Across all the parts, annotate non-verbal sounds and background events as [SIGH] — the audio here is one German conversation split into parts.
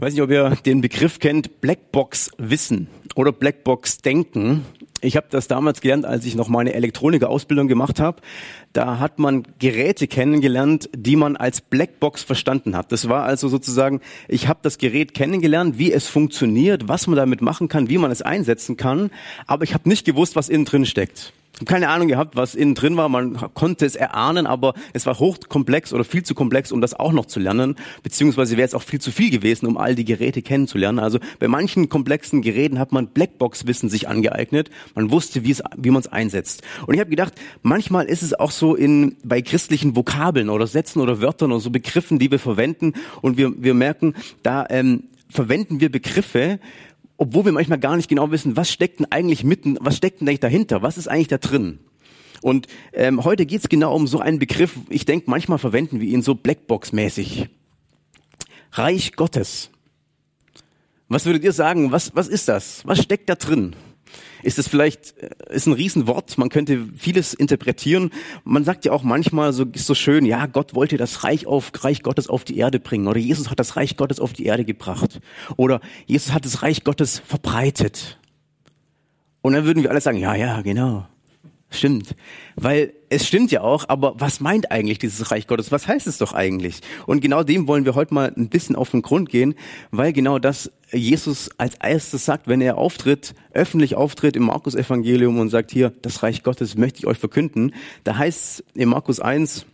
Ich weiß nicht, ob ihr den Begriff kennt, Blackbox Wissen oder Blackbox Denken. Ich habe das damals gelernt, als ich noch meine Elektronikerausbildung gemacht habe. Da hat man Geräte kennengelernt, die man als Blackbox verstanden hat. Das war also sozusagen, ich habe das Gerät kennengelernt, wie es funktioniert, was man damit machen kann, wie man es einsetzen kann, aber ich habe nicht gewusst, was innen drin steckt keine Ahnung gehabt, was innen drin war. Man konnte es erahnen, aber es war hochkomplex oder viel zu komplex, um das auch noch zu lernen. Beziehungsweise wäre es auch viel zu viel gewesen, um all die Geräte kennenzulernen. Also bei manchen komplexen Geräten hat man Blackbox-Wissen sich angeeignet. Man wusste, wie, es, wie man es einsetzt. Und ich habe gedacht, manchmal ist es auch so in bei christlichen Vokabeln oder Sätzen oder Wörtern oder so Begriffen, die wir verwenden. Und wir, wir merken, da ähm, verwenden wir Begriffe, obwohl wir manchmal gar nicht genau wissen, was steckt denn eigentlich mitten, was steckt denn eigentlich dahinter, was ist eigentlich da drin? Und ähm, heute geht es genau um so einen Begriff, ich denke, manchmal verwenden wir ihn so Blackbox-mäßig. Reich Gottes. Was würdet ihr sagen, was, was ist das? Was steckt da drin? Ist es vielleicht, äh, ist ein Riesenwort, man könnte vieles interpretieren. Man sagt ja auch manchmal so, so schön, ja, Gott wollte das Reich auf, Reich Gottes auf die Erde bringen oder Jesus hat das Reich Gottes auf die Erde gebracht oder Jesus hat das Reich Gottes verbreitet. Und dann würden wir alle sagen, ja, ja, genau. Stimmt. Weil es stimmt ja auch, aber was meint eigentlich dieses Reich Gottes? Was heißt es doch eigentlich? Und genau dem wollen wir heute mal ein bisschen auf den Grund gehen, weil genau das Jesus als erstes sagt, wenn er auftritt, öffentlich auftritt im Markus Evangelium und sagt hier, das Reich Gottes möchte ich euch verkünden. Da heißt es in Markus 1,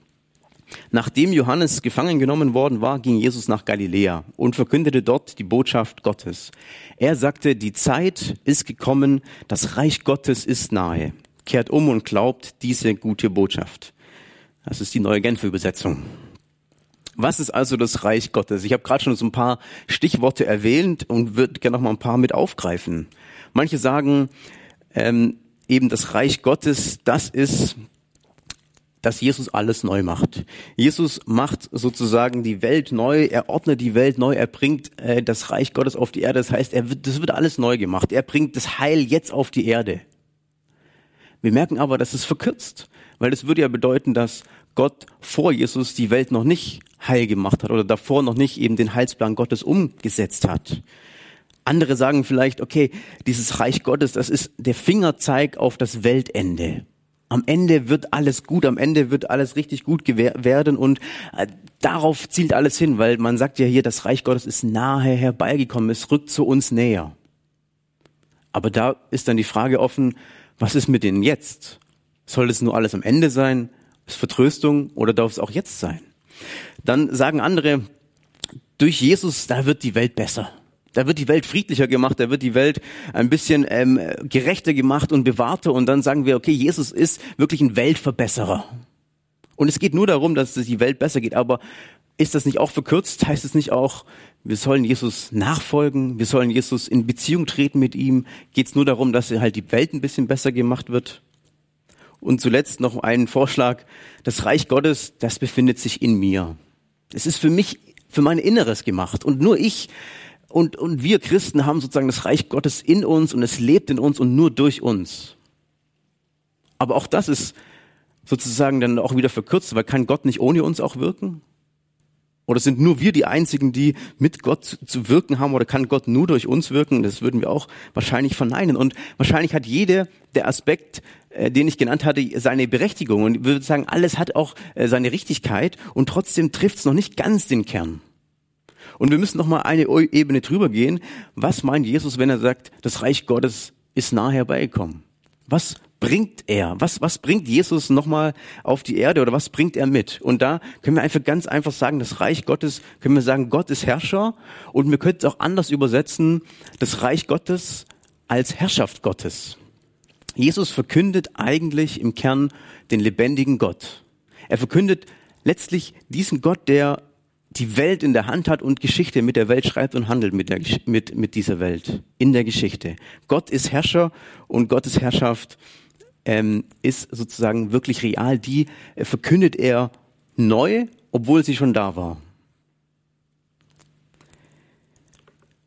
Nachdem Johannes gefangen genommen worden war, ging Jesus nach Galiläa und verkündete dort die Botschaft Gottes. Er sagte, die Zeit ist gekommen, das Reich Gottes ist nahe kehrt um und glaubt diese gute Botschaft. Das ist die neue Genfer Übersetzung. Was ist also das Reich Gottes? Ich habe gerade schon so ein paar Stichworte erwähnt und würde gerne noch mal ein paar mit aufgreifen. Manche sagen, ähm, eben das Reich Gottes, das ist, dass Jesus alles neu macht. Jesus macht sozusagen die Welt neu, er ordnet die Welt neu, er bringt äh, das Reich Gottes auf die Erde. Das heißt, er wird, das wird alles neu gemacht. Er bringt das Heil jetzt auf die Erde. Wir merken aber, dass es verkürzt, weil das würde ja bedeuten, dass Gott vor Jesus die Welt noch nicht heil gemacht hat oder davor noch nicht eben den Heilsplan Gottes umgesetzt hat. Andere sagen vielleicht, okay, dieses Reich Gottes, das ist der Fingerzeig auf das Weltende. Am Ende wird alles gut, am Ende wird alles richtig gut werden und äh, darauf zielt alles hin, weil man sagt ja hier, das Reich Gottes ist nahe herbeigekommen, es rückt zu uns näher. Aber da ist dann die Frage offen, was ist mit denen jetzt? Soll es nur alles am Ende sein? Ist Vertröstung oder darf es auch jetzt sein? Dann sagen andere, durch Jesus, da wird die Welt besser. Da wird die Welt friedlicher gemacht, da wird die Welt ein bisschen ähm, gerechter gemacht und bewahrter. Und dann sagen wir, okay, Jesus ist wirklich ein Weltverbesserer. Und es geht nur darum, dass es die Welt besser geht. Aber ist das nicht auch verkürzt? Heißt es nicht auch, wir sollen Jesus nachfolgen, wir sollen Jesus in Beziehung treten mit ihm. Geht es nur darum, dass halt die Welt ein bisschen besser gemacht wird? Und zuletzt noch einen Vorschlag. Das Reich Gottes, das befindet sich in mir. Es ist für mich, für mein Inneres gemacht. Und nur ich und, und wir Christen haben sozusagen das Reich Gottes in uns und es lebt in uns und nur durch uns. Aber auch das ist sozusagen dann auch wieder verkürzt, weil kann Gott nicht ohne uns auch wirken? Oder sind nur wir die Einzigen, die mit Gott zu wirken haben? Oder kann Gott nur durch uns wirken? Das würden wir auch wahrscheinlich verneinen. Und wahrscheinlich hat jeder der Aspekt, äh, den ich genannt hatte, seine Berechtigung. Und ich würde sagen, alles hat auch äh, seine Richtigkeit. Und trotzdem trifft es noch nicht ganz den Kern. Und wir müssen noch mal eine Ebene drüber gehen. Was meint Jesus, wenn er sagt, das Reich Gottes ist nah herbeigekommen? Was bringt er? Was, was bringt Jesus nochmal auf die Erde oder was bringt er mit? Und da können wir einfach ganz einfach sagen, das Reich Gottes, können wir sagen, Gott ist Herrscher und wir könnten es auch anders übersetzen, das Reich Gottes als Herrschaft Gottes. Jesus verkündet eigentlich im Kern den lebendigen Gott. Er verkündet letztlich diesen Gott, der die Welt in der Hand hat und Geschichte mit der Welt schreibt und handelt mit, der, mit, mit dieser Welt in der Geschichte. Gott ist Herrscher und Gottes Herrschaft ähm, ist sozusagen wirklich real. Die äh, verkündet er neu, obwohl sie schon da war.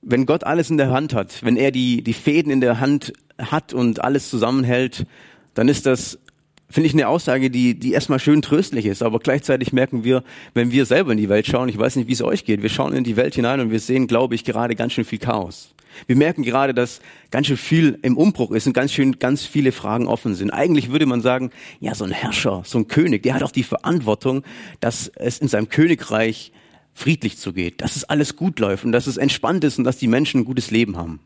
Wenn Gott alles in der Hand hat, wenn er die, die Fäden in der Hand hat und alles zusammenhält, dann ist das finde ich eine Aussage, die, die erstmal schön tröstlich ist, aber gleichzeitig merken wir, wenn wir selber in die Welt schauen, ich weiß nicht, wie es euch geht, wir schauen in die Welt hinein und wir sehen, glaube ich, gerade ganz schön viel Chaos. Wir merken gerade, dass ganz schön viel im Umbruch ist und ganz schön, ganz viele Fragen offen sind. Eigentlich würde man sagen, ja, so ein Herrscher, so ein König, der hat auch die Verantwortung, dass es in seinem Königreich friedlich zugeht, dass es alles gut läuft und dass es entspannt ist und dass die Menschen ein gutes Leben haben.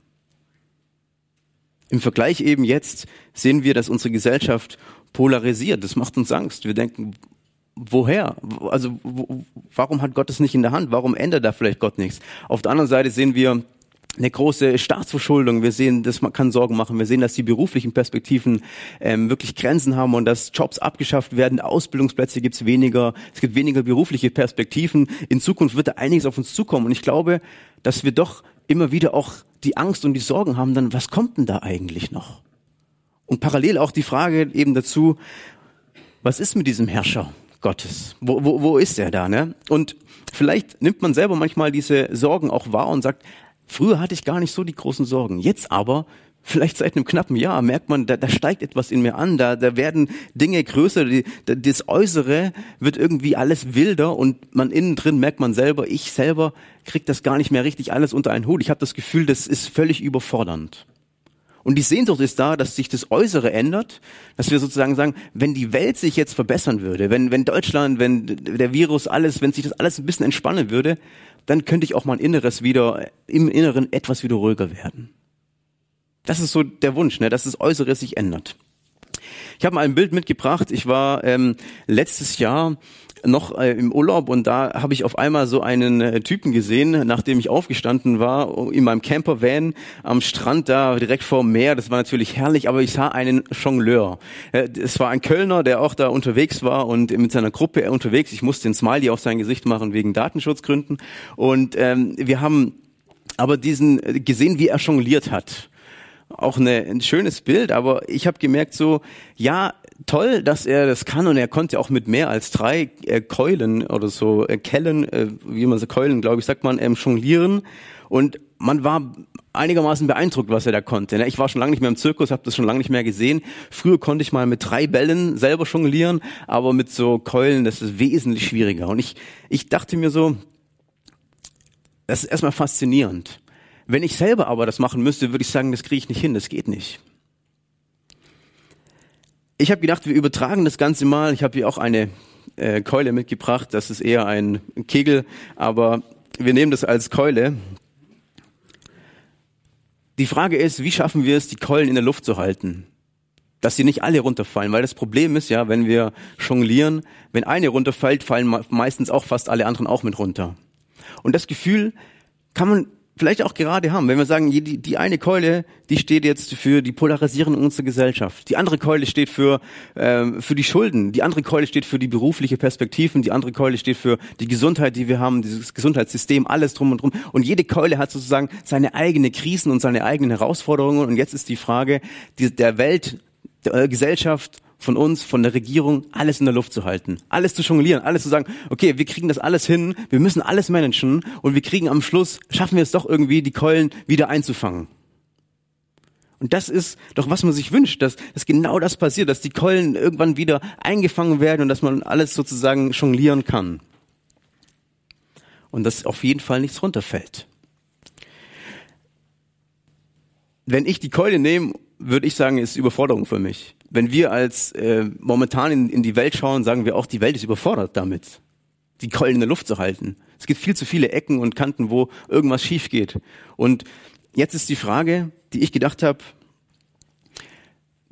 Im Vergleich eben jetzt sehen wir, dass unsere Gesellschaft polarisiert. Das macht uns Angst. Wir denken, woher? Also wo, warum hat Gott es nicht in der Hand? Warum ändert da vielleicht Gott nichts? Auf der anderen Seite sehen wir eine große Staatsverschuldung. Wir sehen, das kann Sorgen machen. Wir sehen, dass die beruflichen Perspektiven ähm, wirklich Grenzen haben und dass Jobs abgeschafft werden, Ausbildungsplätze gibt es weniger, es gibt weniger berufliche Perspektiven. In Zukunft wird da einiges auf uns zukommen. Und ich glaube, dass wir doch immer wieder auch die Angst und die Sorgen haben, dann was kommt denn da eigentlich noch? Und parallel auch die Frage eben dazu, was ist mit diesem Herrscher Gottes? Wo, wo, wo ist er da? Ne? Und vielleicht nimmt man selber manchmal diese Sorgen auch wahr und sagt, früher hatte ich gar nicht so die großen Sorgen. Jetzt aber, vielleicht seit einem knappen Jahr, merkt man, da, da steigt etwas in mir an, da, da werden Dinge größer, die, das Äußere wird irgendwie alles wilder und man innen drin merkt man selber, ich selber krieg das gar nicht mehr richtig alles unter einen Hut. Ich habe das Gefühl, das ist völlig überfordernd. Und die Sehnsucht ist da, dass sich das Äußere ändert, dass wir sozusagen sagen, wenn die Welt sich jetzt verbessern würde, wenn, wenn Deutschland, wenn der Virus alles, wenn sich das alles ein bisschen entspannen würde, dann könnte ich auch mein Inneres wieder, im Inneren etwas wieder ruhiger werden. Das ist so der Wunsch, ne, dass das Äußere sich ändert. Ich habe mal ein Bild mitgebracht. Ich war ähm, letztes Jahr noch äh, im Urlaub und da habe ich auf einmal so einen äh, Typen gesehen, nachdem ich aufgestanden war, in meinem Campervan am Strand da direkt vor dem Meer. Das war natürlich herrlich, aber ich sah einen Jongleur. Äh, es war ein Kölner, der auch da unterwegs war und mit seiner Gruppe unterwegs. Ich musste den Smiley auf sein Gesicht machen wegen Datenschutzgründen. Und ähm, wir haben aber diesen äh, gesehen, wie er jongliert hat auch eine, ein schönes Bild, aber ich habe gemerkt so, ja, toll, dass er das kann und er konnte auch mit mehr als drei äh, Keulen oder so äh, Kellen, äh, wie man so Keulen, glaube ich, sagt man, ähm, jonglieren und man war einigermaßen beeindruckt, was er da konnte. Ne? Ich war schon lange nicht mehr im Zirkus, habe das schon lange nicht mehr gesehen. Früher konnte ich mal mit drei Bällen selber jonglieren, aber mit so Keulen, das ist wesentlich schwieriger. Und ich, ich dachte mir so, das ist erstmal faszinierend. Wenn ich selber aber das machen müsste, würde ich sagen, das kriege ich nicht hin, das geht nicht. Ich habe gedacht, wir übertragen das Ganze mal. Ich habe hier auch eine äh, Keule mitgebracht. Das ist eher ein Kegel, aber wir nehmen das als Keule. Die Frage ist, wie schaffen wir es, die Keulen in der Luft zu halten? Dass sie nicht alle runterfallen, weil das Problem ist ja, wenn wir jonglieren, wenn eine runterfällt, fallen meistens auch fast alle anderen auch mit runter. Und das Gefühl kann man vielleicht auch gerade haben, wenn wir sagen, die, die eine Keule, die steht jetzt für die Polarisierung unserer Gesellschaft. Die andere Keule steht für, ähm, für die Schulden. Die andere Keule steht für die berufliche Perspektiven. Die andere Keule steht für die Gesundheit, die wir haben, dieses Gesundheitssystem, alles drum und drum. Und jede Keule hat sozusagen seine eigene Krisen und seine eigenen Herausforderungen. Und jetzt ist die Frage die, der Welt, der Gesellschaft, von uns, von der Regierung, alles in der Luft zu halten, alles zu jonglieren, alles zu sagen, okay, wir kriegen das alles hin, wir müssen alles managen und wir kriegen am Schluss, schaffen wir es doch irgendwie, die Keulen wieder einzufangen. Und das ist doch, was man sich wünscht, dass, dass genau das passiert, dass die Keulen irgendwann wieder eingefangen werden und dass man alles sozusagen jonglieren kann. Und dass auf jeden Fall nichts runterfällt. Wenn ich die Keule nehme, würde ich sagen, ist Überforderung für mich wenn wir als äh, momentan in, in die Welt schauen, sagen wir auch, die Welt ist überfordert damit, die Keulen in der Luft zu halten. Es gibt viel zu viele Ecken und Kanten, wo irgendwas schief geht. Und jetzt ist die Frage, die ich gedacht habe,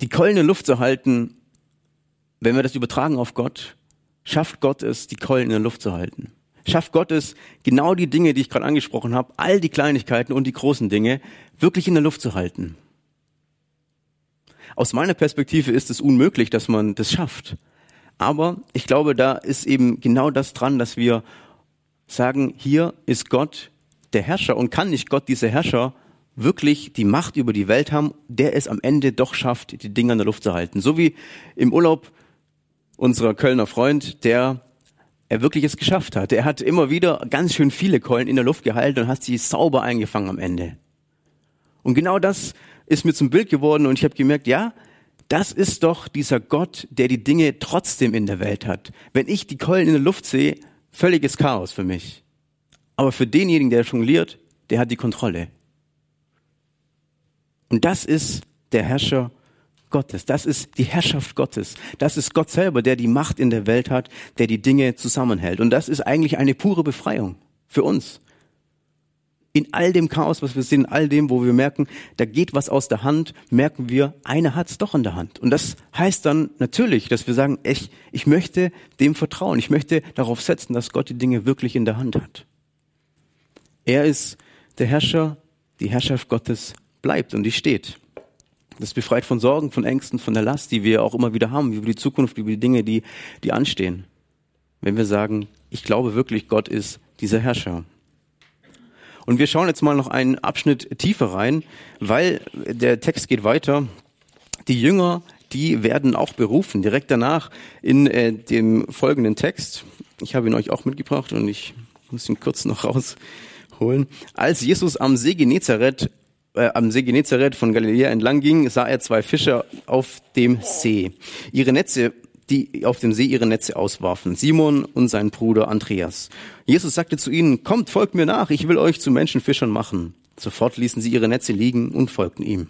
die Keulen in der Luft zu halten, wenn wir das übertragen auf Gott, schafft Gott es, die Keulen in der Luft zu halten. Schafft Gott es, genau die Dinge, die ich gerade angesprochen habe, all die Kleinigkeiten und die großen Dinge, wirklich in der Luft zu halten. Aus meiner Perspektive ist es unmöglich, dass man das schafft. Aber ich glaube, da ist eben genau das dran, dass wir sagen, hier ist Gott der Herrscher und kann nicht Gott, dieser Herrscher, wirklich die Macht über die Welt haben, der es am Ende doch schafft, die Dinge in der Luft zu halten. So wie im Urlaub unser Kölner Freund, der er wirklich es geschafft hat. Er hat immer wieder ganz schön viele Keulen in der Luft gehalten und hat sie sauber eingefangen am Ende. Und genau das ist mir zum Bild geworden und ich habe gemerkt, ja, das ist doch dieser Gott, der die Dinge trotzdem in der Welt hat. Wenn ich die Keulen in der Luft sehe, völliges Chaos für mich. Aber für denjenigen, der jongliert, der hat die Kontrolle. Und das ist der Herrscher Gottes. Das ist die Herrschaft Gottes. Das ist Gott selber, der die Macht in der Welt hat, der die Dinge zusammenhält. Und das ist eigentlich eine pure Befreiung für uns. In all dem Chaos, was wir sehen, in all dem, wo wir merken, da geht was aus der Hand, merken wir, einer hat es doch in der Hand. Und das heißt dann natürlich, dass wir sagen, ich, ich möchte dem vertrauen. Ich möchte darauf setzen, dass Gott die Dinge wirklich in der Hand hat. Er ist der Herrscher, die Herrschaft Gottes bleibt und die steht. Das befreit von Sorgen, von Ängsten, von der Last, die wir auch immer wieder haben, über die Zukunft, über die Dinge, die, die anstehen. Wenn wir sagen, ich glaube wirklich, Gott ist dieser Herrscher. Und wir schauen jetzt mal noch einen Abschnitt tiefer rein, weil der Text geht weiter. Die Jünger, die werden auch berufen. Direkt danach in äh, dem folgenden Text. Ich habe ihn euch auch mitgebracht und ich muss ihn kurz noch [LAUGHS] rausholen. Als Jesus am See Genezareth äh, am See Genezareth von Galiläa entlang ging, sah er zwei Fischer auf dem See. Ihre Netze, die auf dem See ihre Netze auswarfen. Simon und sein Bruder Andreas. Jesus sagte zu ihnen, kommt, folgt mir nach, ich will euch zu Menschenfischern machen. Sofort ließen sie ihre Netze liegen und folgten ihm.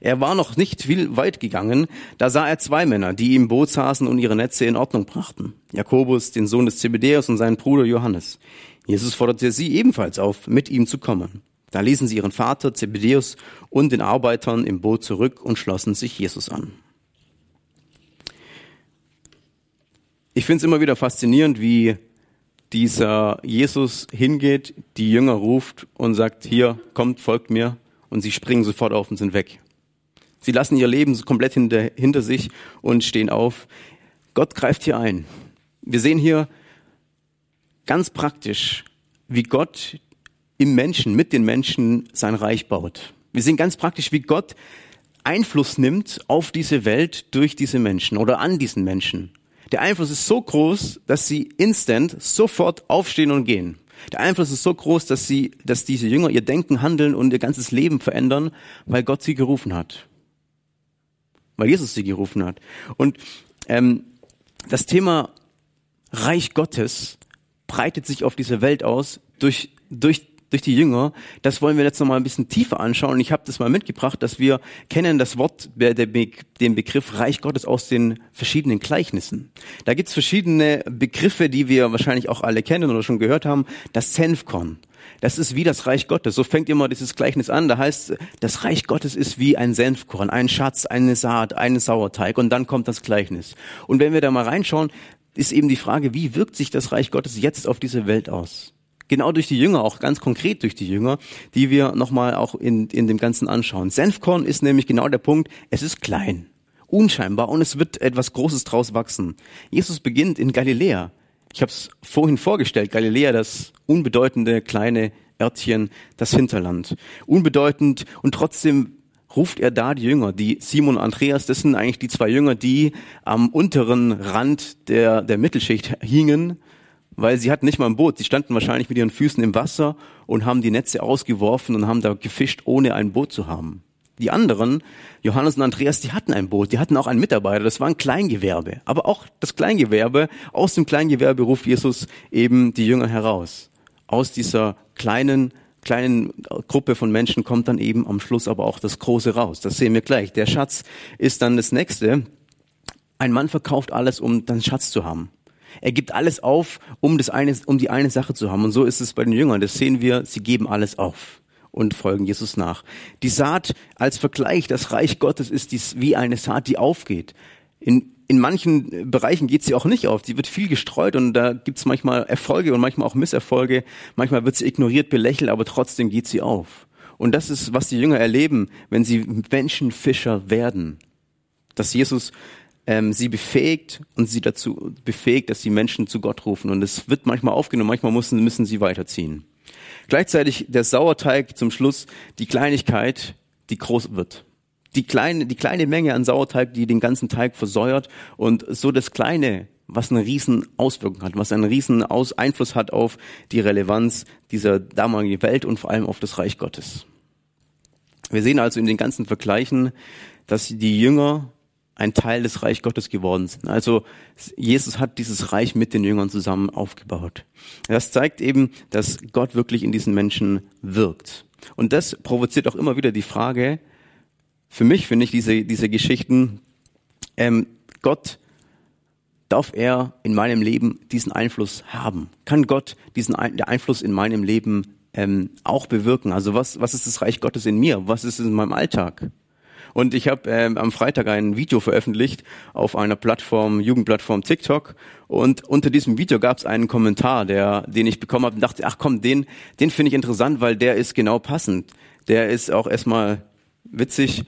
Er war noch nicht viel weit gegangen, da sah er zwei Männer, die im Boot saßen und ihre Netze in Ordnung brachten. Jakobus, den Sohn des Zebedäus und seinen Bruder Johannes. Jesus forderte sie ebenfalls auf, mit ihm zu kommen. Da ließen sie ihren Vater Zebedeus und den Arbeitern im Boot zurück und schlossen sich Jesus an. Ich finde es immer wieder faszinierend, wie dieser Jesus hingeht, die Jünger ruft und sagt, hier, kommt, folgt mir. Und sie springen sofort auf und sind weg. Sie lassen ihr Leben komplett hinter, hinter sich und stehen auf. Gott greift hier ein. Wir sehen hier ganz praktisch, wie Gott im Menschen, mit den Menschen sein Reich baut. Wir sehen ganz praktisch, wie Gott Einfluss nimmt auf diese Welt durch diese Menschen oder an diesen Menschen. Der Einfluss ist so groß, dass sie instant sofort aufstehen und gehen. Der Einfluss ist so groß, dass sie, dass diese Jünger ihr Denken, Handeln und ihr ganzes Leben verändern, weil Gott sie gerufen hat, weil Jesus sie gerufen hat. Und ähm, das Thema Reich Gottes breitet sich auf diese Welt aus durch durch durch die Jünger, das wollen wir jetzt nochmal ein bisschen tiefer anschauen. Und ich habe das mal mitgebracht, dass wir kennen das Wort, den Begriff Reich Gottes aus den verschiedenen Gleichnissen. Da gibt's verschiedene Begriffe, die wir wahrscheinlich auch alle kennen oder schon gehört haben. Das Senfkorn. Das ist wie das Reich Gottes. So fängt immer dieses Gleichnis an. Da heißt, das Reich Gottes ist wie ein Senfkorn, ein Schatz, eine Saat, ein Sauerteig. Und dann kommt das Gleichnis. Und wenn wir da mal reinschauen, ist eben die Frage, wie wirkt sich das Reich Gottes jetzt auf diese Welt aus? Genau durch die Jünger, auch ganz konkret durch die Jünger, die wir nochmal auch in, in dem Ganzen anschauen. Senfkorn ist nämlich genau der Punkt, es ist klein, unscheinbar und es wird etwas Großes draus wachsen. Jesus beginnt in Galiläa. Ich habe es vorhin vorgestellt, Galiläa, das unbedeutende kleine Örtchen, das Hinterland. Unbedeutend und trotzdem ruft er da die Jünger, die Simon und Andreas, das sind eigentlich die zwei Jünger, die am unteren Rand der, der Mittelschicht hingen weil sie hatten nicht mal ein Boot. Sie standen wahrscheinlich mit ihren Füßen im Wasser und haben die Netze ausgeworfen und haben da gefischt, ohne ein Boot zu haben. Die anderen, Johannes und Andreas, die hatten ein Boot, die hatten auch einen Mitarbeiter, das war ein Kleingewerbe. Aber auch das Kleingewerbe, aus dem Kleingewerbe ruft Jesus eben die Jünger heraus. Aus dieser kleinen, kleinen Gruppe von Menschen kommt dann eben am Schluss aber auch das Große raus. Das sehen wir gleich. Der Schatz ist dann das Nächste. Ein Mann verkauft alles, um dann Schatz zu haben. Er gibt alles auf, um das eine, um die eine Sache zu haben. Und so ist es bei den Jüngern. Das sehen wir. Sie geben alles auf und folgen Jesus nach. Die Saat als Vergleich, das Reich Gottes ist dies wie eine Saat, die aufgeht. In, in manchen Bereichen geht sie auch nicht auf. Die wird viel gestreut und da gibt's manchmal Erfolge und manchmal auch Misserfolge. Manchmal wird sie ignoriert, belächelt, aber trotzdem geht sie auf. Und das ist, was die Jünger erleben, wenn sie Menschenfischer werden. Dass Jesus ähm, sie befähigt und sie dazu befähigt, dass die Menschen zu Gott rufen. Und es wird manchmal aufgenommen, manchmal müssen, müssen sie weiterziehen. Gleichzeitig der Sauerteig zum Schluss die Kleinigkeit, die groß wird. Die kleine, die kleine Menge an Sauerteig, die den ganzen Teig versäuert und so das kleine, was eine riesen Auswirkung hat, was einen riesen Aus Einfluss hat auf die Relevanz dieser damaligen Welt und vor allem auf das Reich Gottes. Wir sehen also in den ganzen Vergleichen, dass die Jünger ein Teil des Reich Gottes geworden sind. Also Jesus hat dieses Reich mit den Jüngern zusammen aufgebaut. Das zeigt eben, dass Gott wirklich in diesen Menschen wirkt. Und das provoziert auch immer wieder die Frage, für mich finde ich diese, diese Geschichten, ähm, Gott, darf er in meinem Leben diesen Einfluss haben? Kann Gott diesen der Einfluss in meinem Leben ähm, auch bewirken? Also was, was ist das Reich Gottes in mir? Was ist es in meinem Alltag? Und ich habe ähm, am Freitag ein Video veröffentlicht auf einer Plattform, Jugendplattform TikTok. Und unter diesem Video gab es einen Kommentar, der, den ich bekommen habe und dachte, ach komm, den, den finde ich interessant, weil der ist genau passend. Der ist auch erstmal witzig.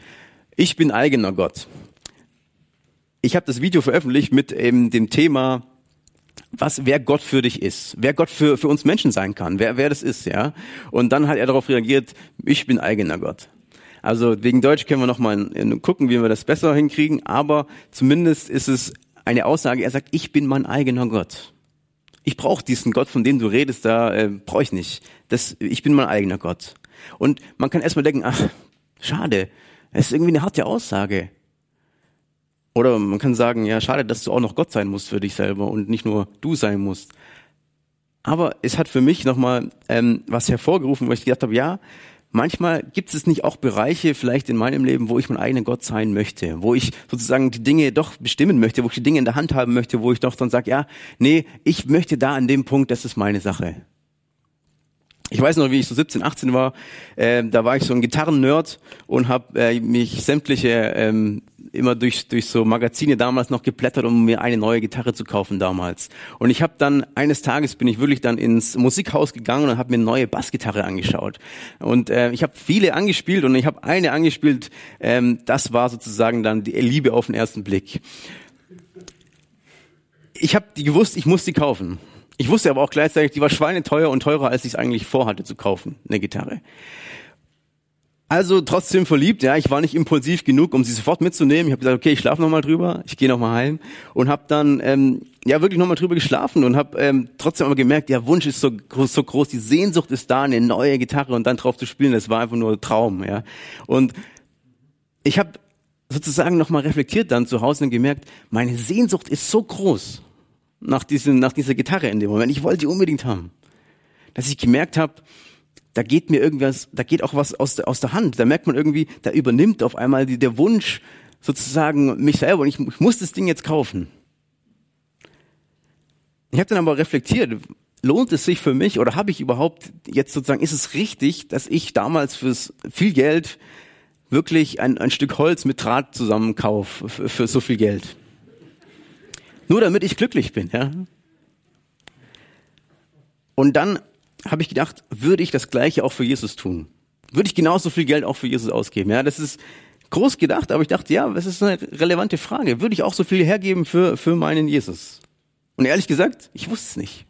Ich bin eigener Gott. Ich habe das Video veröffentlicht mit eben dem Thema, was wer Gott für dich ist, wer Gott für für uns Menschen sein kann, wer wer das ist, ja. Und dann hat er darauf reagiert: Ich bin eigener Gott. Also wegen Deutsch können wir noch mal gucken, wie wir das besser hinkriegen. Aber zumindest ist es eine Aussage. Er sagt: Ich bin mein eigener Gott. Ich brauche diesen Gott, von dem du redest, da äh, brauche ich nicht. Das, ich bin mein eigener Gott. Und man kann erstmal denken: Ach, schade. Es ist irgendwie eine harte Aussage. Oder man kann sagen, ja, schade, dass du auch noch Gott sein musst für dich selber und nicht nur du sein musst. Aber es hat für mich nochmal ähm, was hervorgerufen, wo ich gedacht habe, ja, manchmal gibt es nicht auch Bereiche vielleicht in meinem Leben, wo ich mein eigener Gott sein möchte, wo ich sozusagen die Dinge doch bestimmen möchte, wo ich die Dinge in der Hand haben möchte, wo ich doch dann sage, ja, nee, ich möchte da an dem Punkt, das ist meine Sache. Ich weiß noch, wie ich so 17, 18 war, äh, da war ich so ein Gitarren-Nerd und habe äh, mich sämtliche ähm, immer durch durch so Magazine damals noch geblättert, um mir eine neue Gitarre zu kaufen damals. Und ich habe dann eines Tages bin ich wirklich dann ins Musikhaus gegangen und habe mir eine neue Bassgitarre angeschaut. Und äh, ich habe viele angespielt und ich habe eine angespielt. Ähm, das war sozusagen dann die Liebe auf den ersten Blick. Ich habe die gewusst, ich muss die kaufen. Ich wusste aber auch gleichzeitig, die war schweineteuer und teurer, als ich es eigentlich vorhatte zu kaufen, eine Gitarre. Also trotzdem verliebt, ja, ich war nicht impulsiv genug, um sie sofort mitzunehmen. Ich habe gesagt, okay, ich schlafe nochmal drüber, ich gehe nochmal heim und habe dann ähm, ja wirklich nochmal drüber geschlafen und habe ähm, trotzdem aber gemerkt, der Wunsch ist so groß, so groß, die Sehnsucht ist da, eine neue Gitarre und dann drauf zu spielen, das war einfach nur ein Traum, ja. Und ich habe sozusagen nochmal reflektiert dann zu Hause und gemerkt, meine Sehnsucht ist so groß nach, diesem, nach dieser Gitarre in dem Moment. Ich wollte die unbedingt haben. Dass ich gemerkt habe, da geht mir irgendwas, da geht auch was aus der, aus der Hand. Da merkt man irgendwie, da übernimmt auf einmal die, der Wunsch sozusagen mich selber und ich, ich muss das Ding jetzt kaufen. Ich habe dann aber reflektiert, lohnt es sich für mich oder habe ich überhaupt jetzt sozusagen, ist es richtig, dass ich damals fürs viel Geld wirklich ein, ein Stück Holz mit Draht zusammenkaufe für, für so viel Geld? Nur damit ich glücklich bin, ja. Und dann habe ich gedacht, würde ich das Gleiche auch für Jesus tun? Würde ich genauso viel Geld auch für Jesus ausgeben? Ja, das ist groß gedacht, aber ich dachte, ja, das ist eine relevante Frage. Würde ich auch so viel hergeben für, für meinen Jesus? Und ehrlich gesagt, ich wusste es nicht.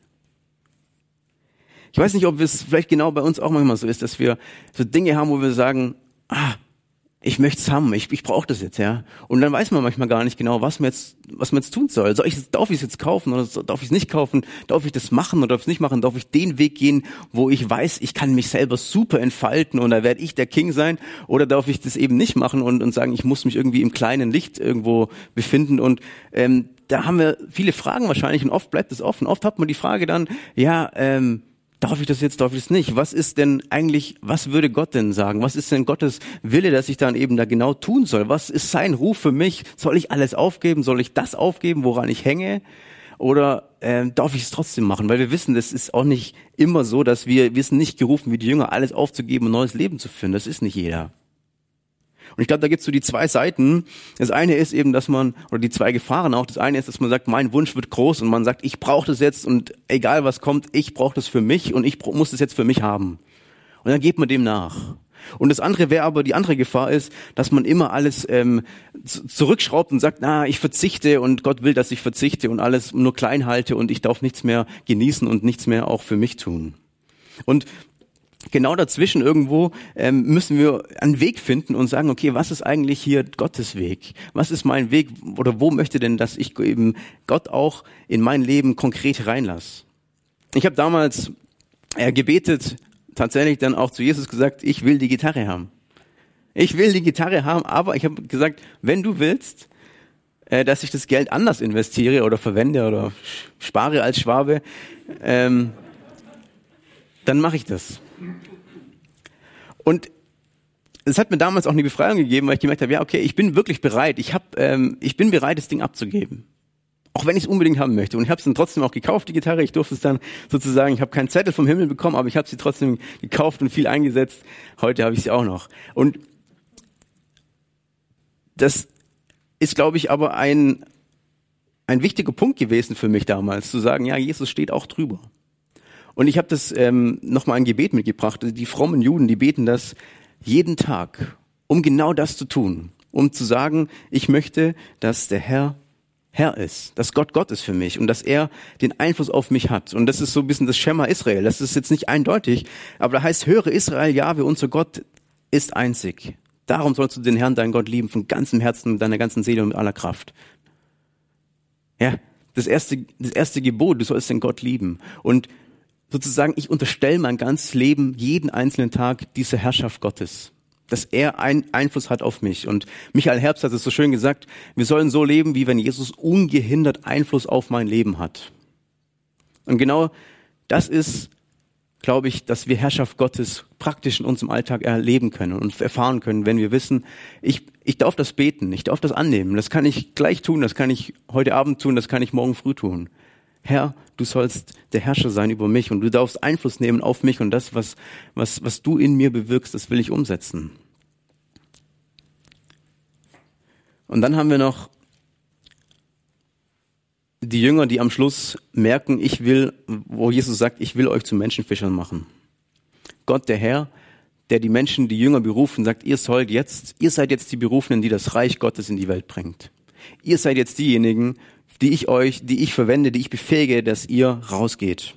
Ich weiß nicht, ob es vielleicht genau bei uns auch manchmal so ist, dass wir so Dinge haben, wo wir sagen, ah, ich möchte es haben, ich, ich brauche das jetzt, ja. Und dann weiß man manchmal gar nicht genau, was man jetzt, was man jetzt tun soll. Soll ich, darf ich es jetzt kaufen oder darf ich es nicht kaufen? Darf ich das machen oder darf ich es nicht machen? Darf ich den Weg gehen, wo ich weiß, ich kann mich selber super entfalten und da werde ich der King sein? Oder darf ich das eben nicht machen und, und sagen, ich muss mich irgendwie im kleinen Licht irgendwo befinden? Und ähm, da haben wir viele Fragen wahrscheinlich und oft bleibt es offen. Oft hat man die Frage dann, ja, ähm, darf ich das jetzt, darf ich das nicht? Was ist denn eigentlich, was würde Gott denn sagen? Was ist denn Gottes Wille, dass ich dann eben da genau tun soll? Was ist sein Ruf für mich? Soll ich alles aufgeben? Soll ich das aufgeben, woran ich hänge? Oder äh, darf ich es trotzdem machen? Weil wir wissen, das ist auch nicht immer so, dass wir, wir sind nicht gerufen, wie die Jünger, alles aufzugeben und neues Leben zu führen. Das ist nicht jeder. Und ich glaube, da gibt's so die zwei Seiten. Das eine ist eben, dass man, oder die zwei Gefahren auch, das eine ist, dass man sagt, mein Wunsch wird groß und man sagt, ich brauche das jetzt und egal was kommt, ich brauche das für mich und ich muss das jetzt für mich haben. Und dann geht man dem nach. Und das andere wäre aber, die andere Gefahr ist, dass man immer alles ähm, zurückschraubt und sagt, na, ich verzichte und Gott will, dass ich verzichte und alles nur klein halte und ich darf nichts mehr genießen und nichts mehr auch für mich tun. Und genau dazwischen irgendwo ähm, müssen wir einen Weg finden und sagen, okay, was ist eigentlich hier Gottes Weg? Was ist mein Weg oder wo möchte denn, dass ich eben Gott auch in mein Leben konkret reinlasse? Ich habe damals äh, gebetet, tatsächlich dann auch zu Jesus gesagt, ich will die Gitarre haben. Ich will die Gitarre haben, aber ich habe gesagt, wenn du willst, äh, dass ich das Geld anders investiere oder verwende oder spare als Schwabe, ähm, dann mache ich das. Und es hat mir damals auch eine Befreiung gegeben, weil ich gemerkt habe, ja, okay, ich bin wirklich bereit. Ich hab, ähm, ich bin bereit, das Ding abzugeben. Auch wenn ich es unbedingt haben möchte. Und ich habe es dann trotzdem auch gekauft, die Gitarre. Ich durfte es dann sozusagen, ich habe keinen Zettel vom Himmel bekommen, aber ich habe sie trotzdem gekauft und viel eingesetzt. Heute habe ich sie auch noch. Und das ist, glaube ich, aber ein, ein wichtiger Punkt gewesen für mich damals, zu sagen, ja, Jesus steht auch drüber. Und ich habe das ähm, nochmal ein Gebet mitgebracht. Die frommen Juden, die beten das jeden Tag, um genau das zu tun, um zu sagen, ich möchte, dass der Herr Herr ist, dass Gott Gott ist für mich und dass er den Einfluss auf mich hat. Und das ist so ein bisschen das Schema Israel. Das ist jetzt nicht eindeutig, aber da heißt, höre Israel, ja, wie unser Gott ist einzig. Darum sollst du den Herrn, deinen Gott lieben, von ganzem Herzen, mit deiner ganzen Seele und mit aller Kraft. Ja, das erste, das erste Gebot, du sollst den Gott lieben. Und sozusagen, ich unterstelle mein ganzes Leben, jeden einzelnen Tag dieser Herrschaft Gottes. Dass er einen Einfluss hat auf mich. Und Michael Herbst hat es so schön gesagt, wir sollen so leben, wie wenn Jesus ungehindert Einfluss auf mein Leben hat. Und genau das ist, glaube ich, dass wir Herrschaft Gottes praktisch in unserem Alltag erleben können und erfahren können, wenn wir wissen, ich, ich darf das beten, ich darf das annehmen. Das kann ich gleich tun, das kann ich heute Abend tun, das kann ich morgen früh tun. Herr, du sollst der Herrscher sein über mich und du darfst Einfluss nehmen auf mich und das, was, was, was du in mir bewirkst, das will ich umsetzen. Und dann haben wir noch die Jünger, die am Schluss merken, ich will, wo Jesus sagt, ich will euch zu Menschenfischern machen. Gott, der Herr, der die Menschen, die Jünger berufen, sagt, ihr sollt jetzt, ihr seid jetzt die Berufenen, die das Reich Gottes in die Welt bringt. Ihr seid jetzt diejenigen, die ich euch, die ich verwende, die ich befähige, dass ihr rausgeht.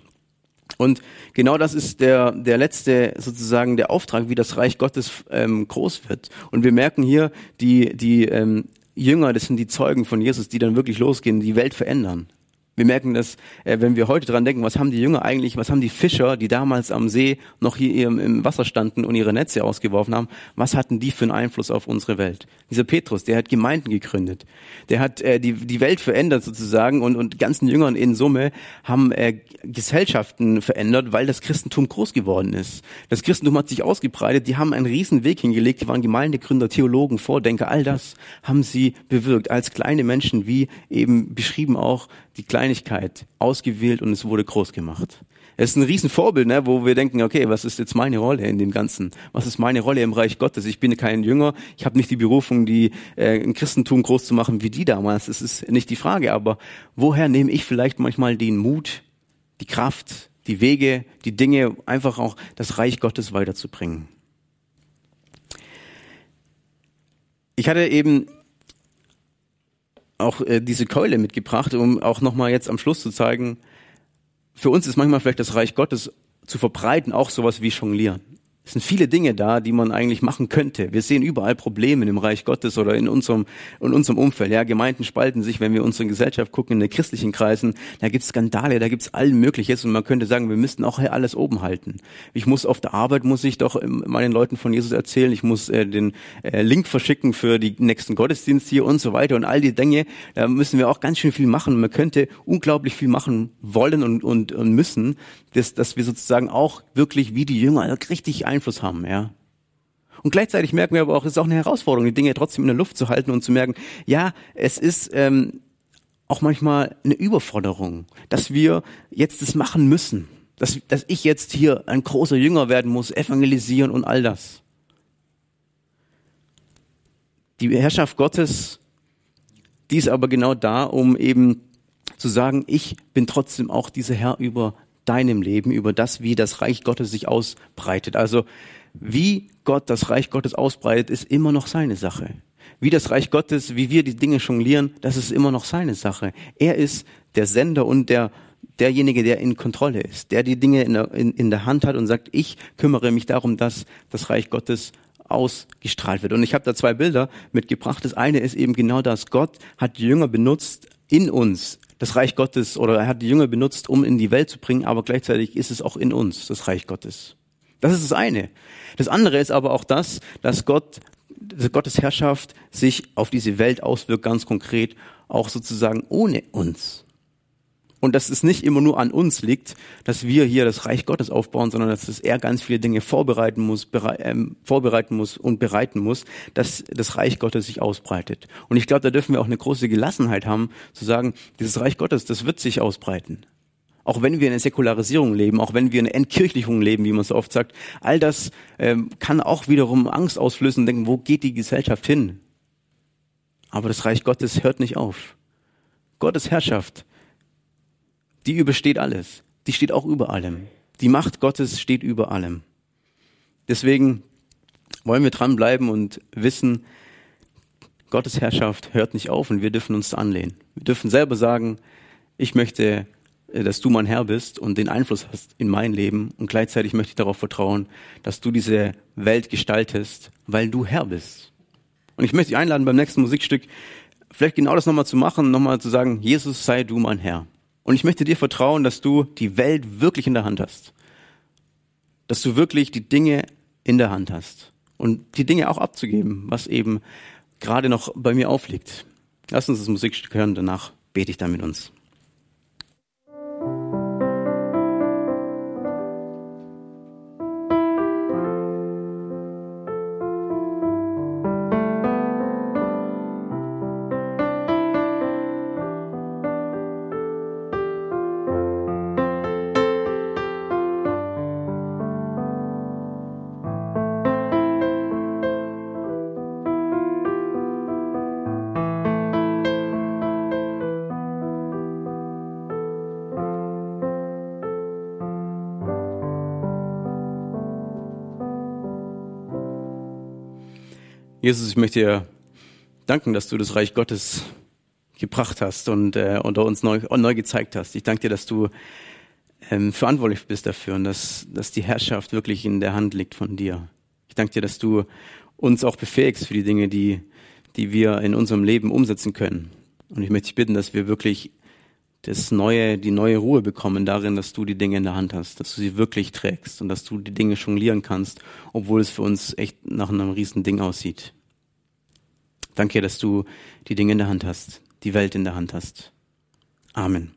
Und genau das ist der, der letzte sozusagen der Auftrag, wie das Reich Gottes ähm, groß wird. Und wir merken hier, die, die ähm, Jünger, das sind die Zeugen von Jesus, die dann wirklich losgehen, die Welt verändern. Wir merken das, äh, wenn wir heute dran denken, was haben die Jünger eigentlich, was haben die Fischer, die damals am See noch hier im, Wasser standen und ihre Netze ausgeworfen haben, was hatten die für einen Einfluss auf unsere Welt? Dieser Petrus, der hat Gemeinden gegründet, der hat äh, die, die Welt verändert sozusagen und, und ganzen Jüngern in Summe haben äh, Gesellschaften verändert, weil das Christentum groß geworden ist. Das Christentum hat sich ausgebreitet, die haben einen riesen Weg hingelegt, die waren Gemeindegründer, Theologen, Vordenker, all das haben sie bewirkt. Als kleine Menschen, wie eben beschrieben auch die Kleinigkeit ausgewählt und es wurde groß gemacht. Es ist ein Riesenvorbild, ne, wo wir denken, okay, was ist jetzt meine Rolle in dem Ganzen? Was ist meine Rolle im Reich Gottes? Ich bin kein Jünger, ich habe nicht die Berufung, die äh, ein Christentum groß zu machen wie die damals. Das ist nicht die Frage, aber woher nehme ich vielleicht manchmal den Mut, die Kraft, die Wege, die Dinge, einfach auch das Reich Gottes weiterzubringen? Ich hatte eben auch äh, diese Keule mitgebracht, um auch nochmal jetzt am Schluss zu zeigen, für uns ist manchmal vielleicht das Reich Gottes zu verbreiten auch sowas wie Jonglieren. Es sind viele Dinge da, die man eigentlich machen könnte. Wir sehen überall Probleme im Reich Gottes oder in unserem, in unserem Umfeld. Ja, Gemeinden spalten sich, wenn wir unsere Gesellschaft gucken, in den christlichen Kreisen, da gibt's Skandale, da gibt's allen Mögliches und man könnte sagen, wir müssten auch alles oben halten. Ich muss auf der Arbeit, muss ich doch ähm, meinen Leuten von Jesus erzählen, ich muss äh, den äh, Link verschicken für die nächsten Gottesdienste hier und so weiter und all die Dinge, da müssen wir auch ganz schön viel machen. Man könnte unglaublich viel machen wollen und, und, und müssen, dass, dass wir sozusagen auch wirklich wie die Jünger richtig Einfluss haben, ja. Und gleichzeitig merken wir aber auch, es ist auch eine Herausforderung, die Dinge trotzdem in der Luft zu halten und zu merken, ja, es ist ähm, auch manchmal eine Überforderung, dass wir jetzt das machen müssen, dass, dass ich jetzt hier ein großer Jünger werden muss, evangelisieren und all das. Die Herrschaft Gottes, die ist aber genau da, um eben zu sagen, ich bin trotzdem auch dieser Herr über deinem Leben, über das, wie das Reich Gottes sich ausbreitet. Also wie Gott das Reich Gottes ausbreitet, ist immer noch seine Sache. Wie das Reich Gottes, wie wir die Dinge jonglieren, das ist immer noch seine Sache. Er ist der Sender und der derjenige, der in Kontrolle ist, der die Dinge in der, in, in der Hand hat und sagt, ich kümmere mich darum, dass das Reich Gottes ausgestrahlt wird. Und ich habe da zwei Bilder mitgebracht. Das eine ist eben genau das. Gott hat die Jünger benutzt in uns, das Reich Gottes, oder er hat die Jünger benutzt, um in die Welt zu bringen, aber gleichzeitig ist es auch in uns, das Reich Gottes. Das ist das eine. Das andere ist aber auch das, dass Gott, dass Gottes Herrschaft sich auf diese Welt auswirkt, ganz konkret, auch sozusagen ohne uns und dass es nicht immer nur an uns liegt, dass wir hier das Reich Gottes aufbauen, sondern dass es er ganz viele Dinge vorbereiten muss, berei ähm, vorbereiten muss und bereiten muss, dass das Reich Gottes sich ausbreitet. Und ich glaube, da dürfen wir auch eine große Gelassenheit haben, zu sagen, dieses Reich Gottes, das wird sich ausbreiten. Auch wenn wir in einer Säkularisierung leben, auch wenn wir in einer Entkirchlichung leben, wie man so oft sagt, all das ähm, kann auch wiederum Angst auslösen und denken, wo geht die Gesellschaft hin? Aber das Reich Gottes hört nicht auf. Gottes Herrschaft die übersteht alles. Die steht auch über allem. Die Macht Gottes steht über allem. Deswegen wollen wir dranbleiben und wissen, Gottes Herrschaft hört nicht auf und wir dürfen uns anlehnen. Wir dürfen selber sagen, ich möchte, äh, dass du mein Herr bist und den Einfluss hast in mein Leben und gleichzeitig möchte ich darauf vertrauen, dass du diese Welt gestaltest, weil du Herr bist. Und ich möchte dich einladen, beim nächsten Musikstück vielleicht genau das nochmal zu machen, nochmal zu sagen, Jesus sei du mein Herr. Und ich möchte dir vertrauen, dass du die Welt wirklich in der Hand hast. Dass du wirklich die Dinge in der Hand hast. Und die Dinge auch abzugeben, was eben gerade noch bei mir aufliegt. Lass uns das Musikstück hören, danach bete ich dann mit uns. Jesus, ich möchte dir danken, dass du das Reich Gottes gebracht hast und äh, unter uns neu, neu gezeigt hast. Ich danke dir, dass du ähm, verantwortlich bist dafür und dass, dass die Herrschaft wirklich in der Hand liegt von dir. Ich danke dir, dass du uns auch befähigst für die Dinge, die, die wir in unserem Leben umsetzen können. Und ich möchte dich bitten, dass wir wirklich das neue, die neue Ruhe bekommen darin, dass du die Dinge in der Hand hast, dass du sie wirklich trägst und dass du die Dinge jonglieren kannst, obwohl es für uns echt nach einem riesen Ding aussieht. Danke, dass du die Dinge in der Hand hast, die Welt in der Hand hast. Amen.